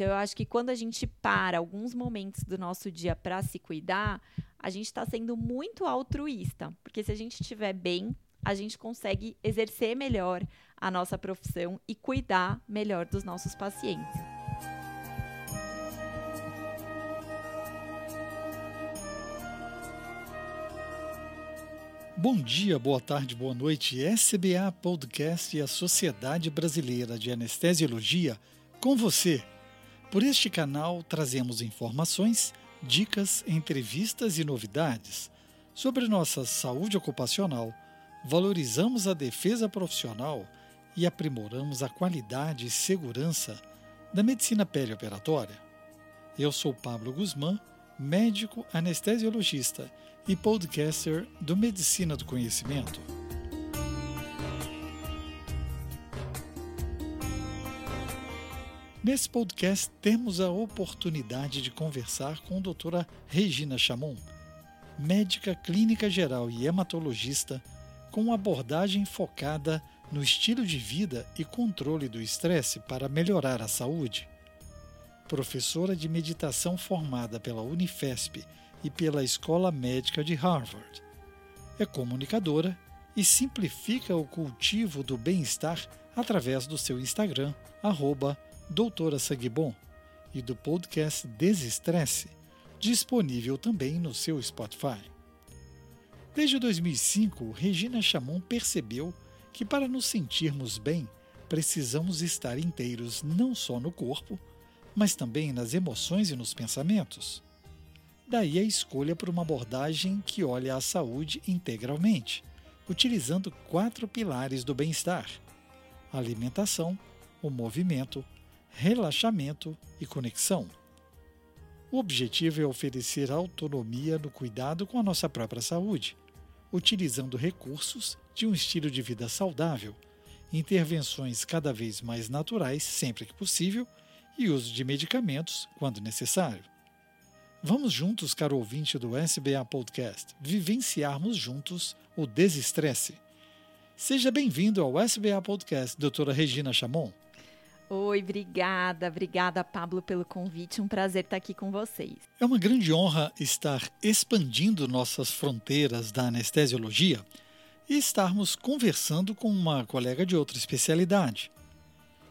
Então, eu acho que quando a gente para alguns momentos do nosso dia para se cuidar, a gente está sendo muito altruísta. Porque se a gente estiver bem, a gente consegue exercer melhor a nossa profissão e cuidar melhor dos nossos pacientes. Bom dia, boa tarde, boa noite. SBA Podcast e a Sociedade Brasileira de Anestesiologia com você. Por este canal trazemos informações, dicas, entrevistas e novidades sobre nossa saúde ocupacional. Valorizamos a defesa profissional e aprimoramos a qualidade e segurança da medicina perioperatória. Eu sou Pablo Guzmán, médico anestesiologista e podcaster do Medicina do Conhecimento. Nesse podcast, temos a oportunidade de conversar com a doutora Regina Chamon, médica clínica geral e hematologista, com abordagem focada no estilo de vida e controle do estresse para melhorar a saúde. Professora de meditação formada pela Unifesp e pela Escola Médica de Harvard. É comunicadora e simplifica o cultivo do bem-estar através do seu Instagram, doutora Sanguibon, e do podcast Desestresse, disponível também no seu Spotify. Desde 2005, Regina Chamon percebeu que para nos sentirmos bem, precisamos estar inteiros não só no corpo, mas também nas emoções e nos pensamentos. Daí a escolha por uma abordagem que olha a saúde integralmente, utilizando quatro pilares do bem-estar: alimentação, o movimento, relaxamento e conexão. O objetivo é oferecer autonomia no cuidado com a nossa própria saúde, utilizando recursos de um estilo de vida saudável, intervenções cada vez mais naturais sempre que possível e uso de medicamentos quando necessário. Vamos juntos, caro ouvinte do SBA Podcast, vivenciarmos juntos o desestresse. Seja bem-vindo ao SBA Podcast, doutora Regina Chamon. Oi, obrigada, obrigada, Pablo, pelo convite. Um prazer estar aqui com vocês. É uma grande honra estar expandindo nossas fronteiras da anestesiologia e estarmos conversando com uma colega de outra especialidade.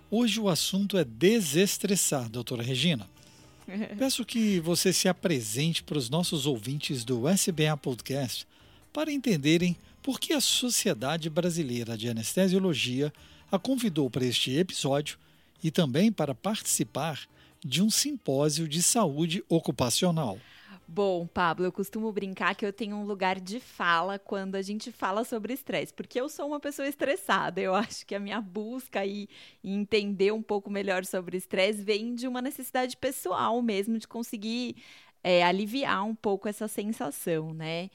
Hoje o assunto é desestressar, doutora Regina. Peço que você se apresente para os nossos ouvintes do SBA Podcast para entenderem por que a Sociedade Brasileira de Anestesiologia a convidou para este episódio e também para participar de um simpósio de saúde ocupacional. Bom, Pablo, eu costumo brincar que eu tenho um lugar de fala quando a gente fala sobre estresse, porque eu sou uma pessoa estressada. Eu acho que a minha busca e entender um pouco melhor sobre estresse vem de uma necessidade pessoal mesmo de conseguir é, aliviar um pouco essa sensação, né?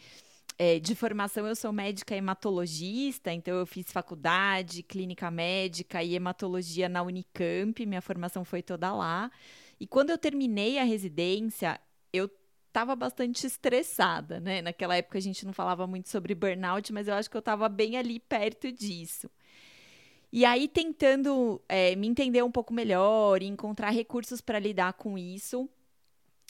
É, de formação, eu sou médica hematologista, então eu fiz faculdade, clínica médica e hematologia na Unicamp, minha formação foi toda lá. E quando eu terminei a residência, eu estava bastante estressada, né? Naquela época a gente não falava muito sobre burnout, mas eu acho que eu estava bem ali perto disso. E aí, tentando é, me entender um pouco melhor e encontrar recursos para lidar com isso,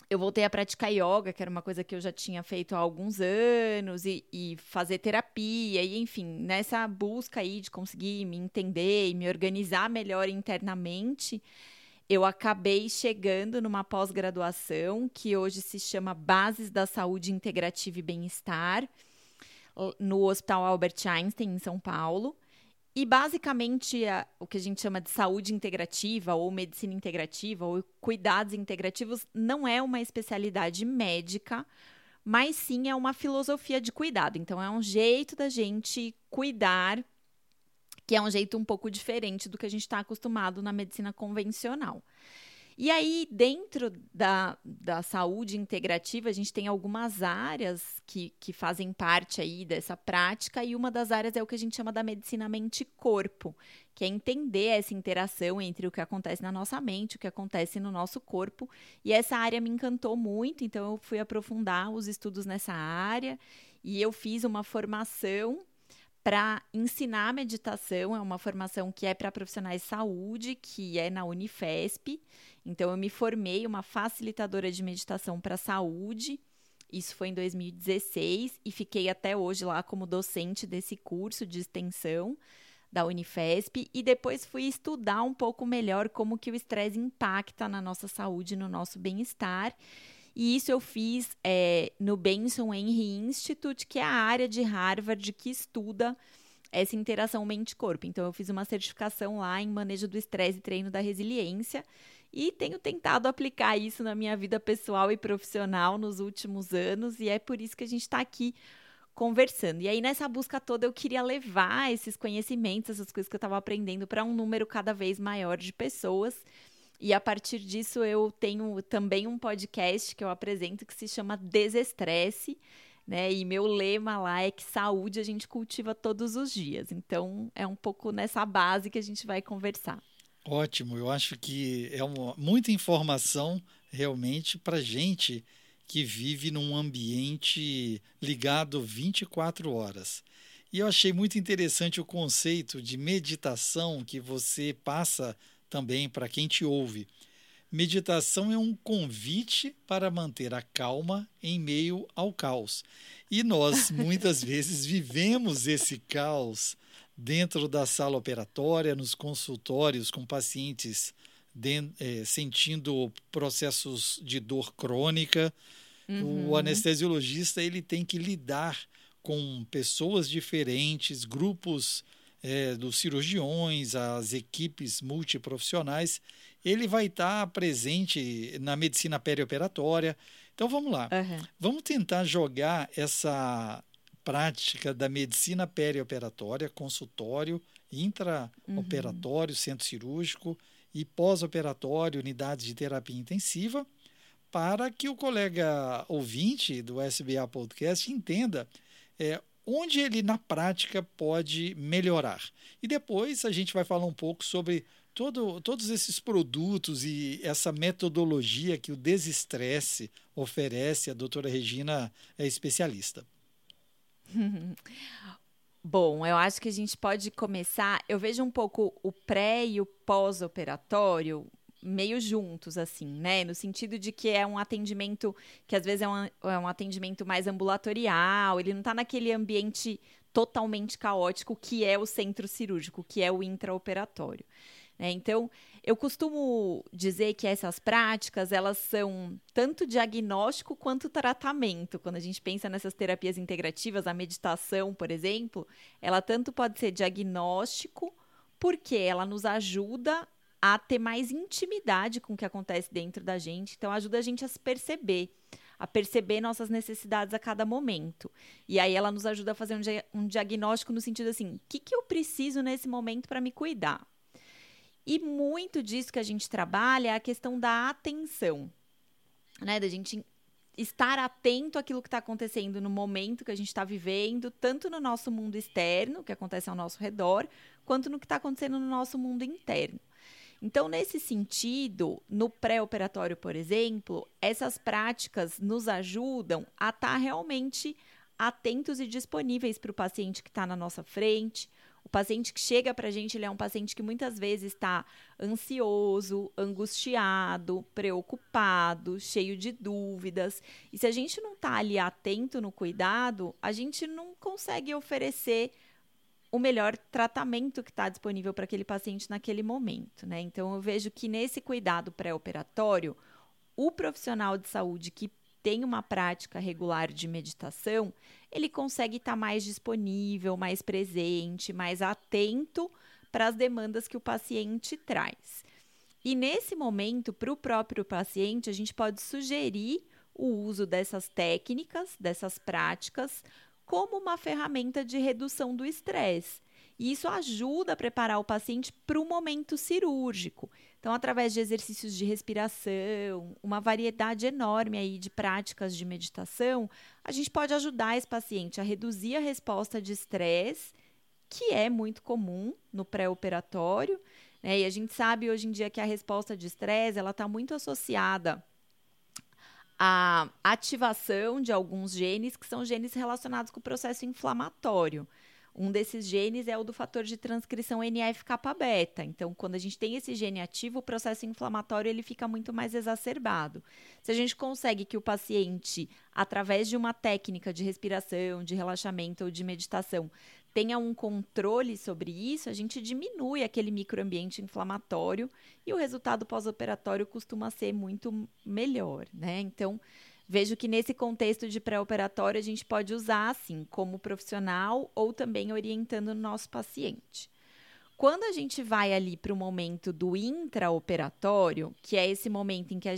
eu voltei a praticar yoga, que era uma coisa que eu já tinha feito há alguns anos, e, e, fazer terapia, e enfim, nessa busca aí de conseguir me entender e me organizar melhor internamente, eu acabei chegando numa pós-graduação que hoje se chama Bases da Saúde Integrativa e Bem-Estar, no Hospital Albert Einstein, em São Paulo. E basicamente a, o que a gente chama de saúde integrativa ou medicina integrativa ou cuidados integrativos não é uma especialidade médica, mas sim é uma filosofia de cuidado. Então é um jeito da gente cuidar que é um jeito um pouco diferente do que a gente está acostumado na medicina convencional. E aí, dentro da, da saúde integrativa, a gente tem algumas áreas que, que fazem parte aí dessa prática, e uma das áreas é o que a gente chama da medicina mente-corpo, que é entender essa interação entre o que acontece na nossa mente, o que acontece no nosso corpo. E essa área me encantou muito, então eu fui aprofundar os estudos nessa área, e eu fiz uma formação para ensinar meditação. É uma formação que é para profissionais de saúde, que é na Unifesp. Então, eu me formei uma facilitadora de meditação para saúde. Isso foi em 2016 e fiquei até hoje lá como docente desse curso de extensão da Unifesp e depois fui estudar um pouco melhor como que o estresse impacta na nossa saúde, no nosso bem-estar. E isso eu fiz é, no Benson Henry Institute, que é a área de Harvard que estuda essa interação mente-corpo. Então, eu fiz uma certificação lá em manejo do estresse e treino da resiliência e tenho tentado aplicar isso na minha vida pessoal e profissional nos últimos anos, e é por isso que a gente está aqui conversando. E aí, nessa busca toda, eu queria levar esses conhecimentos, essas coisas que eu estava aprendendo, para um número cada vez maior de pessoas. E a partir disso, eu tenho também um podcast que eu apresento que se chama Desestresse. Né? E meu lema lá é que saúde a gente cultiva todos os dias. Então, é um pouco nessa base que a gente vai conversar. Ótimo, eu acho que é uma, muita informação realmente para gente que vive num ambiente ligado 24 horas. E eu achei muito interessante o conceito de meditação que você passa também para quem te ouve. Meditação é um convite para manter a calma em meio ao caos. E nós muitas vezes vivemos esse caos dentro da sala operatória, nos consultórios com pacientes de, é, sentindo processos de dor crônica. Uhum. O anestesiologista ele tem que lidar com pessoas diferentes, grupos é, dos cirurgiões, as equipes multiprofissionais. Ele vai estar presente na medicina perioperatória. Então vamos lá. Uhum. Vamos tentar jogar essa prática da medicina perioperatória, consultório, intraoperatório, uhum. centro cirúrgico e pós-operatório, unidades de terapia intensiva, para que o colega ouvinte do SBA Podcast entenda é, onde ele, na prática, pode melhorar. E depois a gente vai falar um pouco sobre todo, todos esses produtos e essa metodologia que o Desestresse oferece. A doutora Regina é especialista. Bom, eu acho que a gente pode começar. Eu vejo um pouco o pré e o pós-operatório meio juntos, assim, né? No sentido de que é um atendimento que às vezes é um, é um atendimento mais ambulatorial, ele não está naquele ambiente totalmente caótico que é o centro cirúrgico, que é o intraoperatório. Né? Então, eu costumo dizer que essas práticas, elas são tanto diagnóstico quanto tratamento. Quando a gente pensa nessas terapias integrativas, a meditação, por exemplo, ela tanto pode ser diagnóstico, porque ela nos ajuda a ter mais intimidade com o que acontece dentro da gente, então ajuda a gente a se perceber a perceber nossas necessidades a cada momento. E aí ela nos ajuda a fazer um, dia um diagnóstico no sentido assim: o que, que eu preciso nesse momento para me cuidar? E muito disso que a gente trabalha é a questão da atenção, né? Da gente estar atento àquilo que está acontecendo no momento que a gente está vivendo, tanto no nosso mundo externo, que acontece ao nosso redor, quanto no que está acontecendo no nosso mundo interno. Então, nesse sentido, no pré-operatório, por exemplo, essas práticas nos ajudam a estar tá realmente atentos e disponíveis para o paciente que está na nossa frente, o paciente que chega para a gente, ele é um paciente que muitas vezes está ansioso, angustiado, preocupado, cheio de dúvidas. E se a gente não está ali atento no cuidado, a gente não consegue oferecer o melhor tratamento que está disponível para aquele paciente naquele momento, né? Então eu vejo que nesse cuidado pré-operatório, o profissional de saúde que tem uma prática regular de meditação, ele consegue estar tá mais disponível, mais presente, mais atento para as demandas que o paciente traz. E nesse momento, para o próprio paciente, a gente pode sugerir o uso dessas técnicas, dessas práticas, como uma ferramenta de redução do estresse. E isso ajuda a preparar o paciente para o momento cirúrgico. Então, através de exercícios de respiração, uma variedade enorme aí de práticas de meditação, a gente pode ajudar esse paciente a reduzir a resposta de estresse, que é muito comum no pré-operatório. Né? E a gente sabe hoje em dia que a resposta de estresse ela está muito associada à ativação de alguns genes que são genes relacionados com o processo inflamatório. Um desses genes é o do fator de transcrição NF-kappa-beta. Então, quando a gente tem esse gene ativo, o processo inflamatório ele fica muito mais exacerbado. Se a gente consegue que o paciente, através de uma técnica de respiração, de relaxamento ou de meditação, tenha um controle sobre isso, a gente diminui aquele microambiente inflamatório e o resultado pós-operatório costuma ser muito melhor, né? Então, Vejo que nesse contexto de pré-operatório a gente pode usar assim, como profissional ou também orientando o nosso paciente. Quando a gente vai ali para o momento do intraoperatório, que é esse momento em que a,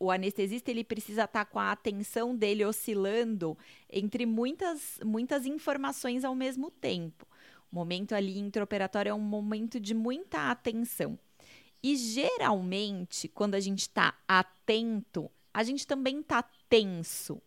o anestesista ele precisa estar tá com a atenção dele oscilando entre muitas, muitas informações ao mesmo tempo. O momento ali intraoperatório é um momento de muita atenção. E geralmente, quando a gente está atento, a gente também está tenso.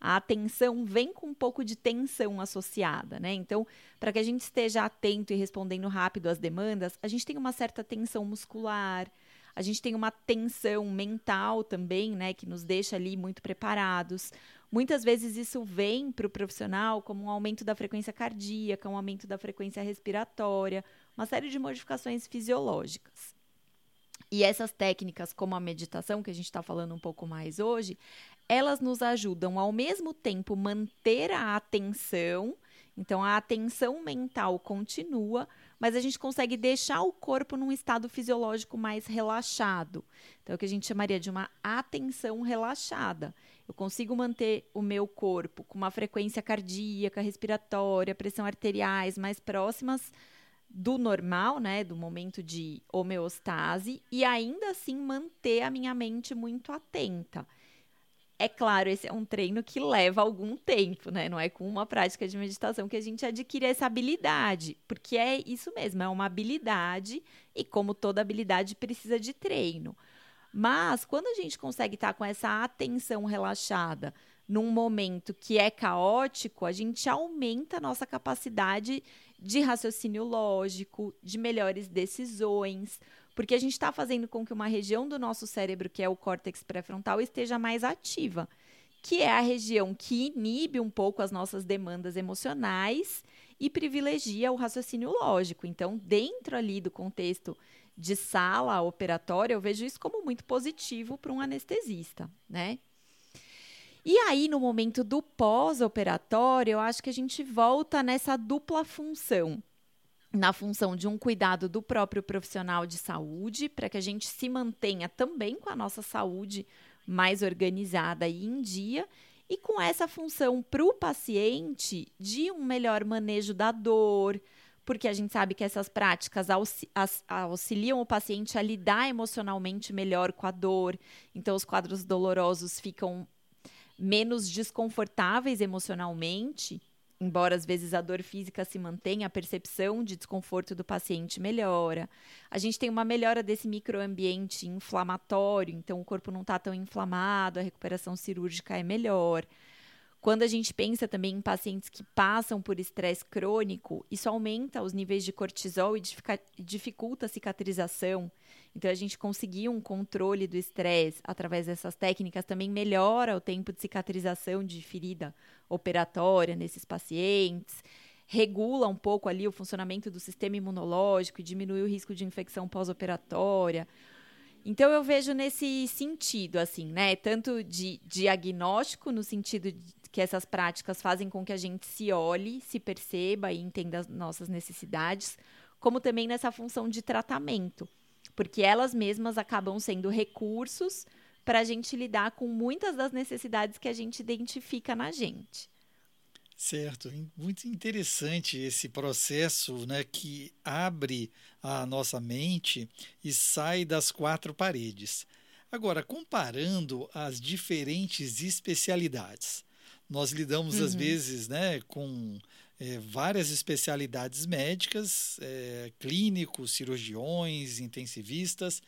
A atenção vem com um pouco de tensão associada, né? Então, para que a gente esteja atento e respondendo rápido às demandas, a gente tem uma certa tensão muscular, a gente tem uma tensão mental também, né, que nos deixa ali muito preparados. Muitas vezes isso vem para o profissional como um aumento da frequência cardíaca, um aumento da frequência respiratória, uma série de modificações fisiológicas. E essas técnicas, como a meditação, que a gente está falando um pouco mais hoje, elas nos ajudam ao mesmo tempo manter a atenção. Então, a atenção mental continua, mas a gente consegue deixar o corpo num estado fisiológico mais relaxado. Então, é o que a gente chamaria de uma atenção relaxada. Eu consigo manter o meu corpo com uma frequência cardíaca, respiratória, pressão arteriais mais próximas do normal, né, do momento de homeostase e ainda assim manter a minha mente muito atenta. É claro, esse é um treino que leva algum tempo, né? Não é com uma prática de meditação que a gente adquire essa habilidade, porque é isso mesmo, é uma habilidade e como toda habilidade precisa de treino. Mas quando a gente consegue estar com essa atenção relaxada, num momento que é caótico, a gente aumenta a nossa capacidade de raciocínio lógico, de melhores decisões, porque a gente está fazendo com que uma região do nosso cérebro, que é o córtex pré-frontal, esteja mais ativa, que é a região que inibe um pouco as nossas demandas emocionais e privilegia o raciocínio lógico. Então, dentro ali do contexto de sala operatória, eu vejo isso como muito positivo para um anestesista, né? E aí, no momento do pós-operatório, eu acho que a gente volta nessa dupla função. Na função de um cuidado do próprio profissional de saúde, para que a gente se mantenha também com a nossa saúde mais organizada e em dia, e com essa função para o paciente de um melhor manejo da dor, porque a gente sabe que essas práticas auxiliam o paciente a lidar emocionalmente melhor com a dor, então os quadros dolorosos ficam menos desconfortáveis emocionalmente, embora às vezes a dor física se mantenha, a percepção de desconforto do paciente melhora. A gente tem uma melhora desse microambiente inflamatório, então o corpo não está tão inflamado, a recuperação cirúrgica é melhor. Quando a gente pensa também em pacientes que passam por estresse crônico, isso aumenta os níveis de cortisol e dificulta a cicatrização. Então, a gente conseguir um controle do estresse através dessas técnicas também melhora o tempo de cicatrização de ferida operatória nesses pacientes, regula um pouco ali o funcionamento do sistema imunológico e diminui o risco de infecção pós-operatória. Então eu vejo nesse sentido, assim, né? Tanto de diagnóstico, no sentido que essas práticas fazem com que a gente se olhe, se perceba e entenda as nossas necessidades, como também nessa função de tratamento, porque elas mesmas acabam sendo recursos para a gente lidar com muitas das necessidades que a gente identifica na gente. Certo, muito interessante esse processo né, que abre a nossa mente e sai das quatro paredes. Agora, comparando as diferentes especialidades, nós lidamos, uhum. às vezes, né, com é, várias especialidades médicas, é, clínicos, cirurgiões, intensivistas.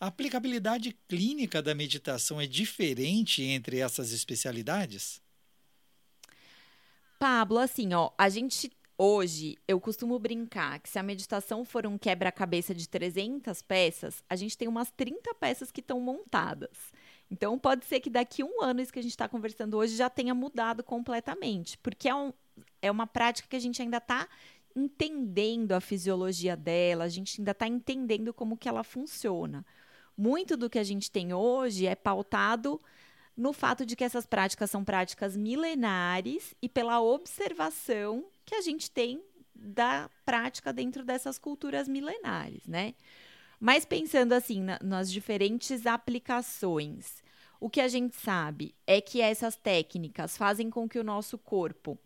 A aplicabilidade clínica da meditação é diferente entre essas especialidades? Pablo, assim, ó, a gente hoje eu costumo brincar que se a meditação for um quebra-cabeça de 300 peças, a gente tem umas 30 peças que estão montadas. Então, pode ser que daqui um ano, isso que a gente está conversando hoje, já tenha mudado completamente, porque é, um, é uma prática que a gente ainda está entendendo a fisiologia dela, a gente ainda está entendendo como que ela funciona. Muito do que a gente tem hoje é pautado no fato de que essas práticas são práticas milenares e pela observação que a gente tem da prática dentro dessas culturas milenares, né? Mas pensando assim na, nas diferentes aplicações, o que a gente sabe é que essas técnicas fazem com que o nosso corpo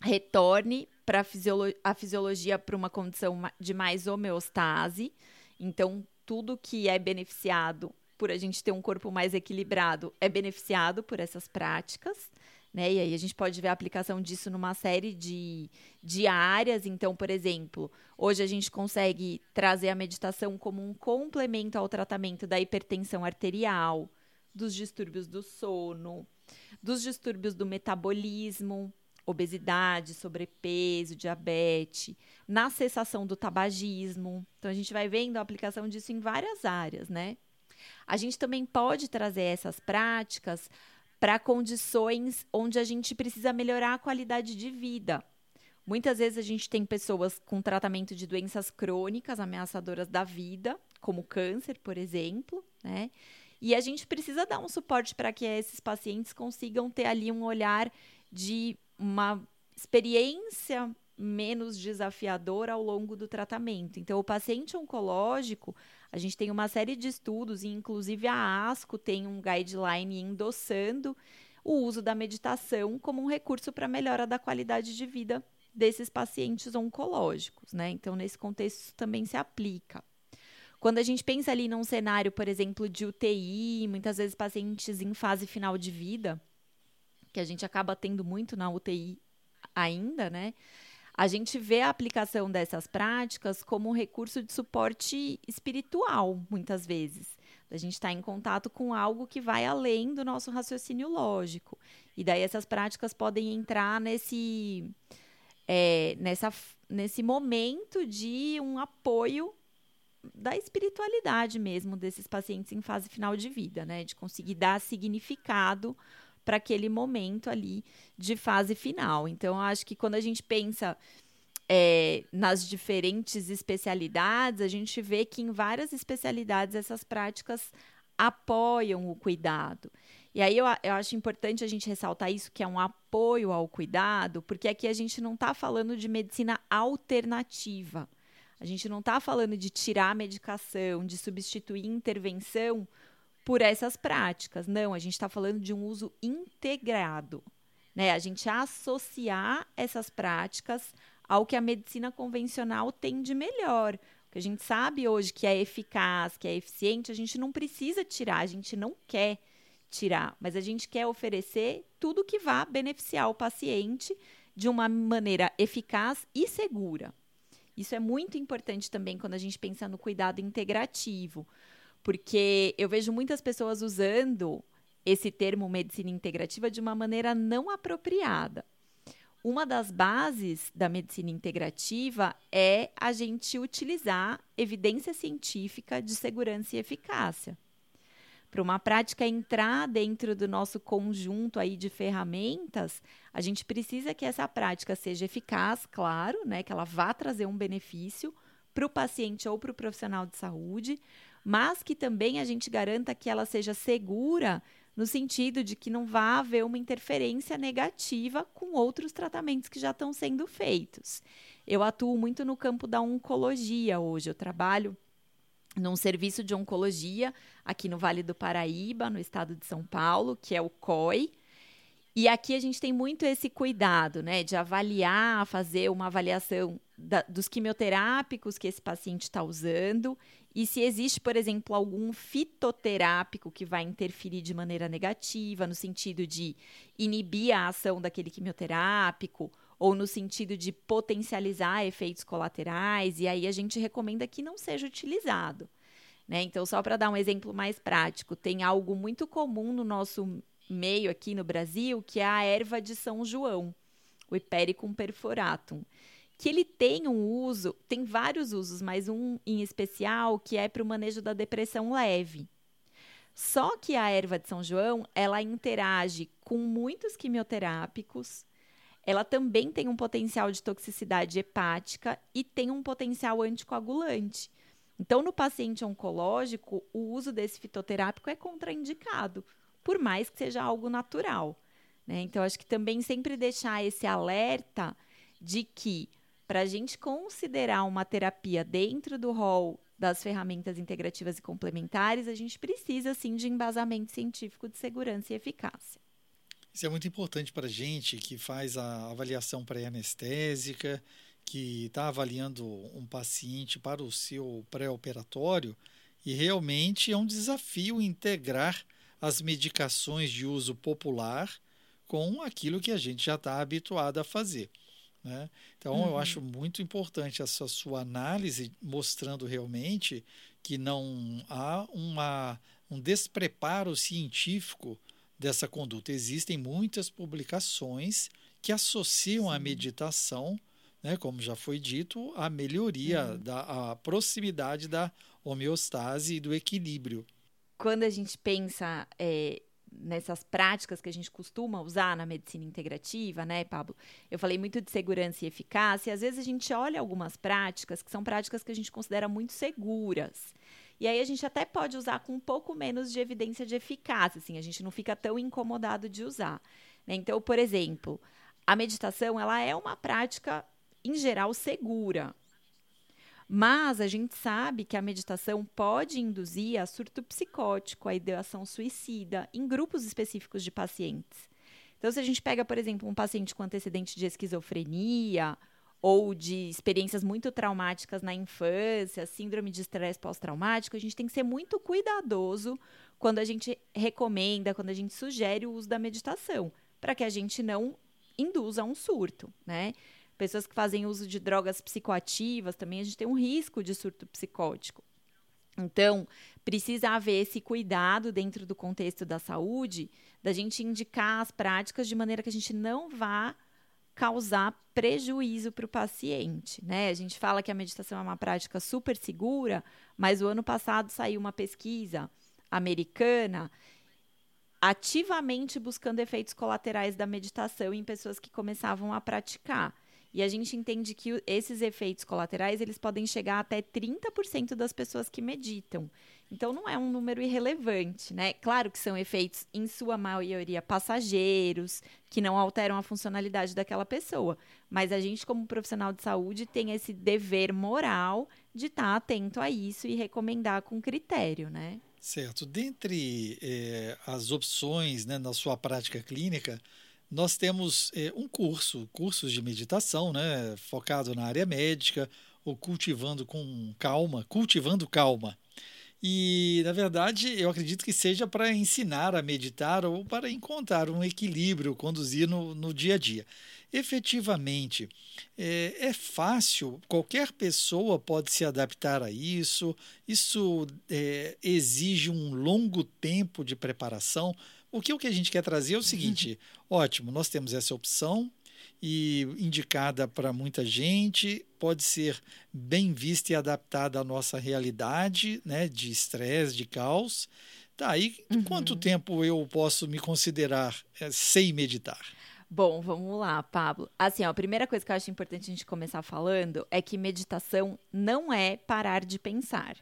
retorne para fisiolo a fisiologia para uma condição de mais homeostase. Então, tudo que é beneficiado por a gente ter um corpo mais equilibrado é beneficiado por essas práticas. Né? E aí a gente pode ver a aplicação disso numa série de, de áreas. Então, por exemplo, hoje a gente consegue trazer a meditação como um complemento ao tratamento da hipertensão arterial, dos distúrbios do sono, dos distúrbios do metabolismo, obesidade, sobrepeso, diabetes, na cessação do tabagismo. Então a gente vai vendo a aplicação disso em várias áreas, né? A gente também pode trazer essas práticas para condições onde a gente precisa melhorar a qualidade de vida. Muitas vezes a gente tem pessoas com tratamento de doenças crônicas ameaçadoras da vida, como câncer, por exemplo, né? E a gente precisa dar um suporte para que esses pacientes consigam ter ali um olhar de uma experiência menos desafiadora ao longo do tratamento. Então, o paciente oncológico, a gente tem uma série de estudos, e inclusive a ASCO tem um guideline endossando o uso da meditação como um recurso para melhora da qualidade de vida desses pacientes oncológicos, né? Então, nesse contexto, isso também se aplica. Quando a gente pensa ali num cenário, por exemplo, de UTI, muitas vezes pacientes em fase final de vida, que a gente acaba tendo muito na UTI ainda, né? A gente vê a aplicação dessas práticas como um recurso de suporte espiritual, muitas vezes. A gente está em contato com algo que vai além do nosso raciocínio lógico. E daí essas práticas podem entrar nesse, é, nessa, nesse momento de um apoio da espiritualidade mesmo desses pacientes em fase final de vida, né? De conseguir dar significado para aquele momento ali de fase final. Então, acho que quando a gente pensa é, nas diferentes especialidades, a gente vê que em várias especialidades essas práticas apoiam o cuidado. E aí eu, eu acho importante a gente ressaltar isso, que é um apoio ao cuidado, porque aqui a gente não está falando de medicina alternativa. A gente não está falando de tirar a medicação, de substituir intervenção por essas práticas. Não, a gente está falando de um uso integrado. Né? A gente associar essas práticas ao que a medicina convencional tem de melhor. O que a gente sabe hoje que é eficaz, que é eficiente, a gente não precisa tirar, a gente não quer tirar, mas a gente quer oferecer tudo que vá beneficiar o paciente de uma maneira eficaz e segura. Isso é muito importante também quando a gente pensa no cuidado integrativo, porque eu vejo muitas pessoas usando esse termo medicina integrativa de uma maneira não apropriada. Uma das bases da medicina integrativa é a gente utilizar evidência científica de segurança e eficácia para uma prática entrar dentro do nosso conjunto aí de ferramentas, a gente precisa que essa prática seja eficaz, claro, né, que ela vá trazer um benefício para o paciente ou para o profissional de saúde, mas que também a gente garanta que ela seja segura no sentido de que não vá haver uma interferência negativa com outros tratamentos que já estão sendo feitos. Eu atuo muito no campo da oncologia hoje, eu trabalho num serviço de oncologia aqui no Vale do Paraíba, no estado de São Paulo, que é o COI. E aqui a gente tem muito esse cuidado, né, de avaliar, fazer uma avaliação da, dos quimioterápicos que esse paciente está usando e se existe, por exemplo, algum fitoterápico que vai interferir de maneira negativa, no sentido de inibir a ação daquele quimioterápico ou no sentido de potencializar efeitos colaterais, e aí a gente recomenda que não seja utilizado. Né? Então, só para dar um exemplo mais prático, tem algo muito comum no nosso meio aqui no Brasil, que é a erva de São João, o Hipericum perforatum, que ele tem um uso, tem vários usos, mas um em especial que é para o manejo da depressão leve. Só que a erva de São João, ela interage com muitos quimioterápicos, ela também tem um potencial de toxicidade hepática e tem um potencial anticoagulante. Então, no paciente oncológico, o uso desse fitoterápico é contraindicado, por mais que seja algo natural. Né? Então, acho que também sempre deixar esse alerta de que, para a gente considerar uma terapia dentro do rol das ferramentas integrativas e complementares, a gente precisa sim de embasamento científico de segurança e eficácia. Isso é muito importante para a gente que faz a avaliação pré-anestésica, que está avaliando um paciente para o seu pré-operatório, e realmente é um desafio integrar as medicações de uso popular com aquilo que a gente já está habituado a fazer. Né? Então, uhum. eu acho muito importante essa sua análise, mostrando realmente que não há uma, um despreparo científico dessa conduta. Existem muitas publicações que associam Sim. a meditação, né, como já foi dito, à melhoria, uhum. da proximidade da homeostase e do equilíbrio. Quando a gente pensa é, nessas práticas que a gente costuma usar na medicina integrativa, né, Pablo? Eu falei muito de segurança e eficácia, e às vezes a gente olha algumas práticas que são práticas que a gente considera muito seguras. E aí a gente até pode usar com um pouco menos de evidência de eficácia, assim, a gente não fica tão incomodado de usar. Né? Então, por exemplo, a meditação, ela é uma prática em geral segura, mas a gente sabe que a meditação pode induzir a surto psicótico, a ideação suicida, em grupos específicos de pacientes. Então, se a gente pega, por exemplo, um paciente com antecedente de esquizofrenia ou de experiências muito traumáticas na infância, síndrome de estresse pós-traumático, a gente tem que ser muito cuidadoso quando a gente recomenda, quando a gente sugere o uso da meditação, para que a gente não induza um surto, né? Pessoas que fazem uso de drogas psicoativas também, a gente tem um risco de surto psicótico. Então, precisa haver esse cuidado dentro do contexto da saúde, da gente indicar as práticas de maneira que a gente não vá causar prejuízo para o paciente, né? A gente fala que a meditação é uma prática super segura, mas o ano passado saiu uma pesquisa americana ativamente buscando efeitos colaterais da meditação em pessoas que começavam a praticar. E a gente entende que esses efeitos colaterais eles podem chegar até 30% das pessoas que meditam. Então não é um número irrelevante, né? Claro que são efeitos, em sua maioria, passageiros, que não alteram a funcionalidade daquela pessoa. Mas a gente, como profissional de saúde, tem esse dever moral de estar atento a isso e recomendar com critério, né? Certo. Dentre eh, as opções né, na sua prática clínica, nós temos é, um curso, cursos de meditação, né, focado na área médica, ou cultivando com calma, cultivando calma. E, na verdade, eu acredito que seja para ensinar a meditar ou para encontrar um equilíbrio, conduzir no, no dia a dia. Efetivamente, é, é, fácil, qualquer pessoa pode se adaptar a isso, isso é, exige um longo tempo de preparação o que, o que a gente quer trazer é o seguinte: uhum. ótimo, nós temos essa opção e indicada para muita gente, pode ser bem vista e adaptada à nossa realidade né, de estresse, de caos. Tá, e uhum. quanto tempo eu posso me considerar é, sem meditar? Bom, vamos lá, Pablo. Assim, ó, a primeira coisa que eu acho importante a gente começar falando é que meditação não é parar de pensar.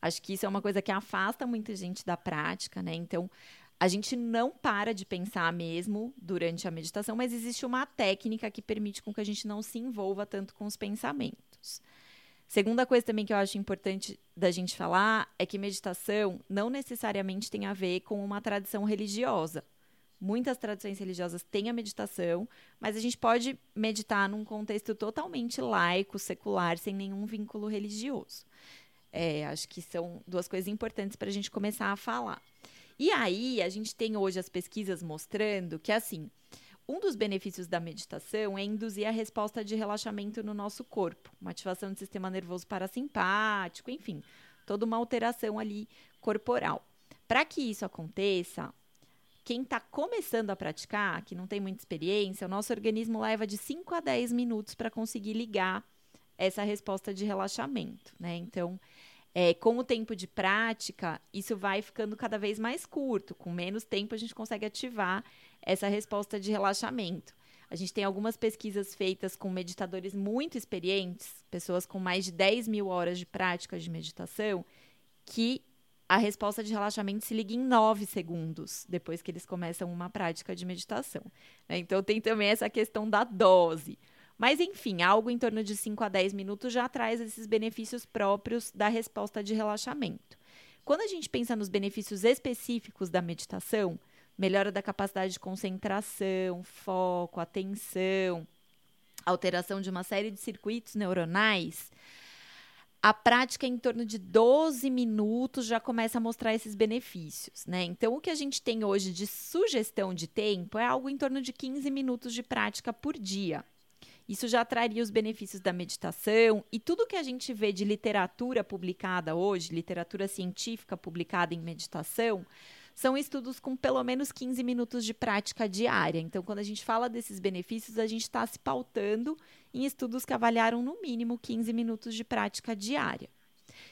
Acho que isso é uma coisa que afasta muita gente da prática, né? Então, a gente não para de pensar mesmo durante a meditação, mas existe uma técnica que permite com que a gente não se envolva tanto com os pensamentos. Segunda coisa também que eu acho importante da gente falar é que meditação não necessariamente tem a ver com uma tradição religiosa. Muitas tradições religiosas têm a meditação, mas a gente pode meditar num contexto totalmente laico, secular, sem nenhum vínculo religioso. É, acho que são duas coisas importantes para a gente começar a falar. E aí, a gente tem hoje as pesquisas mostrando que, assim, um dos benefícios da meditação é induzir a resposta de relaxamento no nosso corpo, uma ativação do sistema nervoso parasimpático, enfim, toda uma alteração ali corporal. Para que isso aconteça, quem está começando a praticar, que não tem muita experiência, o nosso organismo leva de 5 a 10 minutos para conseguir ligar essa resposta de relaxamento, né? Então, é, com o tempo de prática, isso vai ficando cada vez mais curto. Com menos tempo, a gente consegue ativar essa resposta de relaxamento. A gente tem algumas pesquisas feitas com meditadores muito experientes, pessoas com mais de 10 mil horas de prática de meditação, que a resposta de relaxamento se liga em 9 segundos depois que eles começam uma prática de meditação. Né? Então, tem também essa questão da dose. Mas, enfim, algo em torno de 5 a 10 minutos já traz esses benefícios próprios da resposta de relaxamento. Quando a gente pensa nos benefícios específicos da meditação, melhora da capacidade de concentração, foco, atenção, alteração de uma série de circuitos neuronais, a prática em torno de 12 minutos já começa a mostrar esses benefícios, né? Então, o que a gente tem hoje de sugestão de tempo é algo em torno de 15 minutos de prática por dia. Isso já traria os benefícios da meditação e tudo que a gente vê de literatura publicada hoje, literatura científica publicada em meditação, são estudos com pelo menos 15 minutos de prática diária. Então, quando a gente fala desses benefícios, a gente está se pautando em estudos que avaliaram no mínimo 15 minutos de prática diária.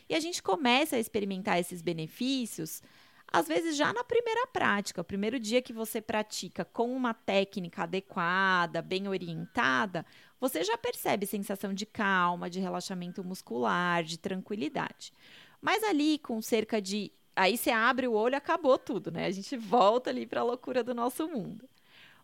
E a gente começa a experimentar esses benefícios às vezes já na primeira prática, o primeiro dia que você pratica com uma técnica adequada, bem orientada, você já percebe sensação de calma, de relaxamento muscular, de tranquilidade. Mas ali com cerca de aí você abre o olho, acabou tudo, né? A gente volta ali para a loucura do nosso mundo.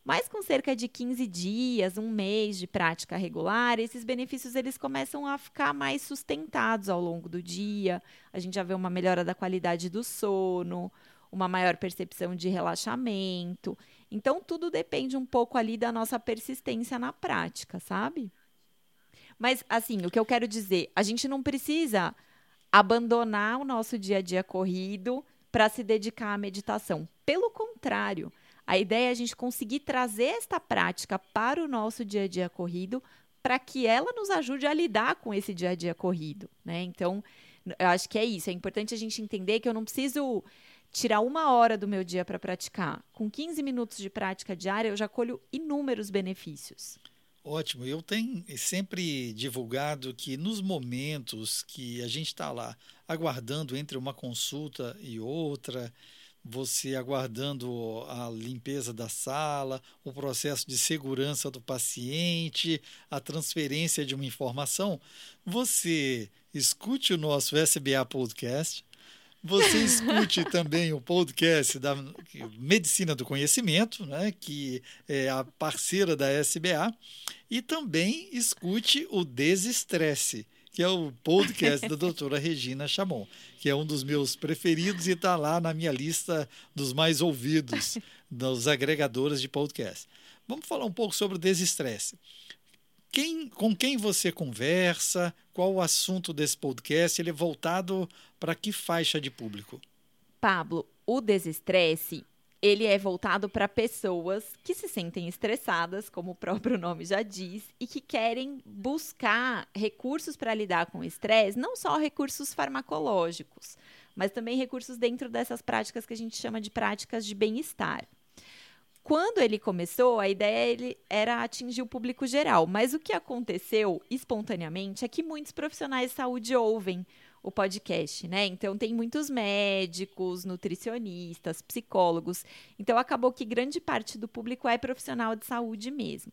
Mas com cerca de 15 dias, um mês de prática regular, esses benefícios eles começam a ficar mais sustentados ao longo do dia. A gente já vê uma melhora da qualidade do sono, uma maior percepção de relaxamento. Então tudo depende um pouco ali da nossa persistência na prática, sabe? Mas assim, o que eu quero dizer, a gente não precisa abandonar o nosso dia a dia corrido para se dedicar à meditação. Pelo contrário, a ideia é a gente conseguir trazer esta prática para o nosso dia a dia corrido, para que ela nos ajude a lidar com esse dia a dia corrido, né? Então, eu acho que é isso. É importante a gente entender que eu não preciso tirar uma hora do meu dia para praticar. Com 15 minutos de prática diária, eu já colho inúmeros benefícios. Ótimo. Eu tenho sempre divulgado que nos momentos que a gente está lá aguardando entre uma consulta e outra, você aguardando a limpeza da sala, o processo de segurança do paciente, a transferência de uma informação, você escute o nosso SBA Podcast. Você escute também o podcast da Medicina do Conhecimento, né, que é a parceira da SBA, e também escute o Desestresse, que é o podcast da doutora Regina Chamon, que é um dos meus preferidos e está lá na minha lista dos mais ouvidos dos agregadores de podcast. Vamos falar um pouco sobre o desestresse. Quem, com quem você conversa? Qual o assunto desse podcast? Ele é voltado para que faixa de público? Pablo, o desestresse ele é voltado para pessoas que se sentem estressadas, como o próprio nome já diz, e que querem buscar recursos para lidar com o estresse, não só recursos farmacológicos, mas também recursos dentro dessas práticas que a gente chama de práticas de bem-estar. Quando ele começou, a ideia era atingir o público geral, mas o que aconteceu espontaneamente é que muitos profissionais de saúde ouvem o podcast, né? Então tem muitos médicos, nutricionistas, psicólogos. Então acabou que grande parte do público é profissional de saúde mesmo.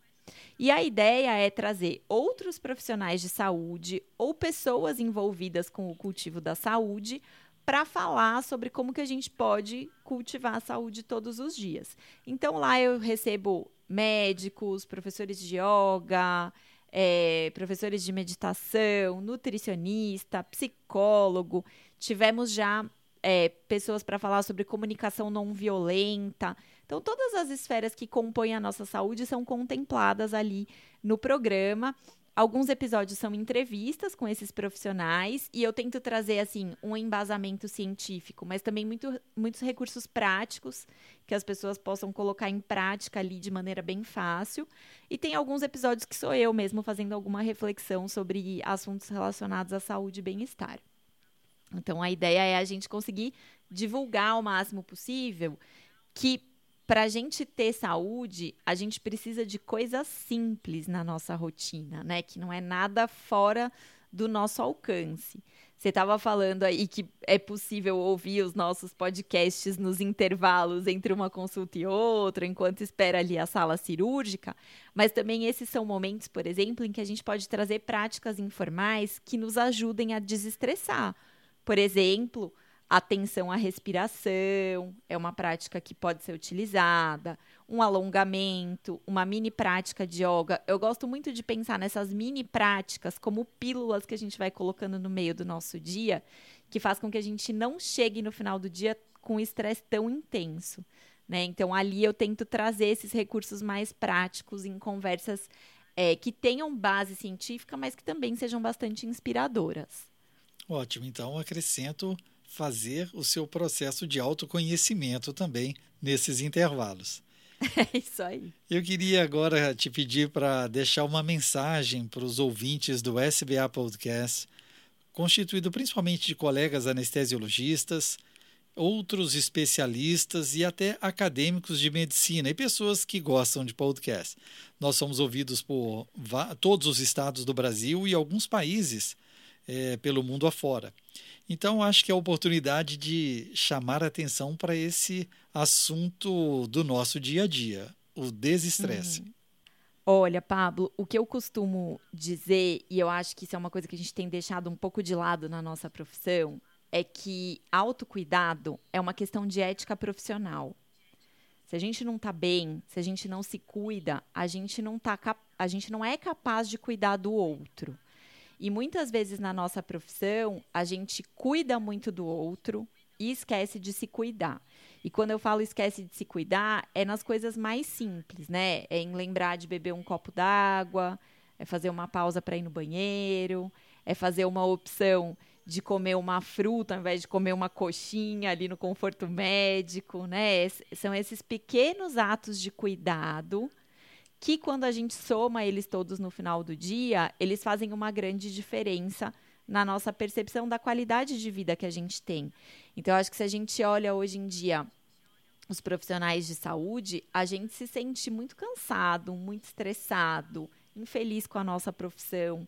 E a ideia é trazer outros profissionais de saúde ou pessoas envolvidas com o cultivo da saúde para falar sobre como que a gente pode cultivar a saúde todos os dias. Então lá eu recebo médicos, professores de yoga, é, professores de meditação, nutricionista, psicólogo. Tivemos já é, pessoas para falar sobre comunicação não violenta. Então, todas as esferas que compõem a nossa saúde são contempladas ali no programa. Alguns episódios são entrevistas com esses profissionais e eu tento trazer assim um embasamento científico, mas também muito, muitos recursos práticos que as pessoas possam colocar em prática ali de maneira bem fácil. E tem alguns episódios que sou eu mesmo fazendo alguma reflexão sobre assuntos relacionados à saúde e bem-estar. Então a ideia é a gente conseguir divulgar o máximo possível que para a gente ter saúde, a gente precisa de coisas simples na nossa rotina, né? Que não é nada fora do nosso alcance. Você estava falando aí que é possível ouvir os nossos podcasts nos intervalos entre uma consulta e outra, enquanto espera ali a sala cirúrgica, mas também esses são momentos, por exemplo, em que a gente pode trazer práticas informais que nos ajudem a desestressar. Por exemplo, atenção à respiração é uma prática que pode ser utilizada, um alongamento, uma mini prática de yoga. Eu gosto muito de pensar nessas mini práticas como pílulas que a gente vai colocando no meio do nosso dia, que faz com que a gente não chegue no final do dia com estresse tão intenso. Né? Então, ali eu tento trazer esses recursos mais práticos em conversas é, que tenham base científica, mas que também sejam bastante inspiradoras. Ótimo. Então, acrescento fazer o seu processo de autoconhecimento também nesses intervalos. É isso aí. Eu queria agora te pedir para deixar uma mensagem para os ouvintes do SBA Podcast, constituído principalmente de colegas anestesiologistas, outros especialistas e até acadêmicos de medicina e pessoas que gostam de podcast. Nós somos ouvidos por todos os estados do Brasil e alguns países é, pelo mundo afora. Então, acho que é a oportunidade de chamar atenção para esse assunto do nosso dia a dia, o desestresse. Uhum. Olha, Pablo, o que eu costumo dizer, e eu acho que isso é uma coisa que a gente tem deixado um pouco de lado na nossa profissão, é que autocuidado é uma questão de ética profissional. Se a gente não está bem, se a gente não se cuida, a gente não, tá a gente não é capaz de cuidar do outro. E muitas vezes na nossa profissão, a gente cuida muito do outro e esquece de se cuidar. E quando eu falo esquece de se cuidar, é nas coisas mais simples, né? É em lembrar de beber um copo d'água, é fazer uma pausa para ir no banheiro, é fazer uma opção de comer uma fruta ao invés de comer uma coxinha ali no conforto médico, né? São esses pequenos atos de cuidado que quando a gente soma eles todos no final do dia, eles fazem uma grande diferença na nossa percepção da qualidade de vida que a gente tem. Então, acho que se a gente olha hoje em dia os profissionais de saúde, a gente se sente muito cansado, muito estressado, infeliz com a nossa profissão.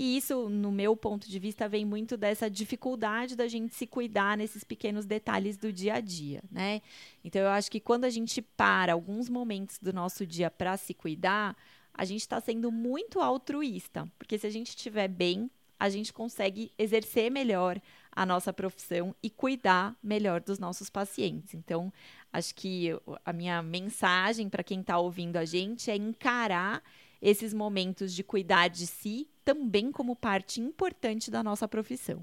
E isso, no meu ponto de vista, vem muito dessa dificuldade da gente se cuidar nesses pequenos detalhes do dia a dia, né? Então, eu acho que quando a gente para alguns momentos do nosso dia para se cuidar, a gente está sendo muito altruísta, porque se a gente estiver bem, a gente consegue exercer melhor a nossa profissão e cuidar melhor dos nossos pacientes. Então, acho que a minha mensagem para quem está ouvindo a gente é encarar esses momentos de cuidar de si também como parte importante da nossa profissão.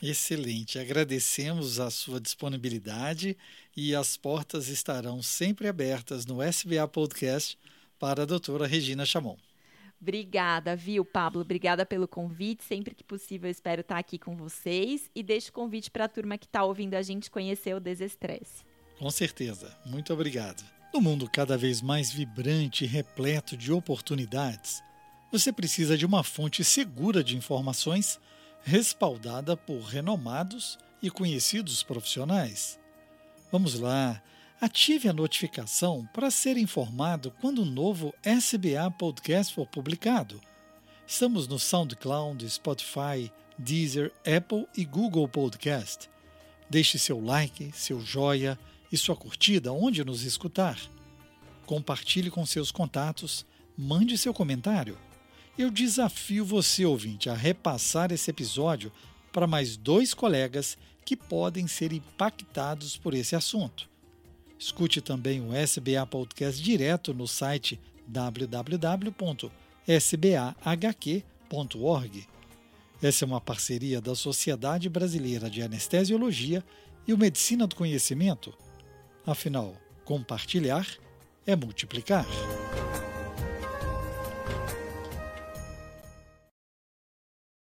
Excelente, agradecemos a sua disponibilidade e as portas estarão sempre abertas no SBA Podcast para a doutora Regina Chamon. Obrigada, viu, Pablo? Obrigada pelo convite. Sempre que possível, espero estar aqui com vocês. E deixo o convite para a turma que está ouvindo a gente conhecer o Desestresse. Com certeza. Muito obrigado. No mundo cada vez mais vibrante e repleto de oportunidades, você precisa de uma fonte segura de informações respaldada por renomados e conhecidos profissionais. Vamos lá, ative a notificação para ser informado quando o um novo SBA Podcast for publicado. Estamos no SoundCloud, Spotify, Deezer, Apple e Google Podcast. Deixe seu like, seu joia e sua curtida onde nos escutar. Compartilhe com seus contatos, mande seu comentário. Eu desafio você, ouvinte, a repassar esse episódio para mais dois colegas que podem ser impactados por esse assunto. Escute também o SBA Podcast direto no site www.sbahq.org. Essa é uma parceria da Sociedade Brasileira de Anestesiologia e o Medicina do Conhecimento Afinal, compartilhar é multiplicar.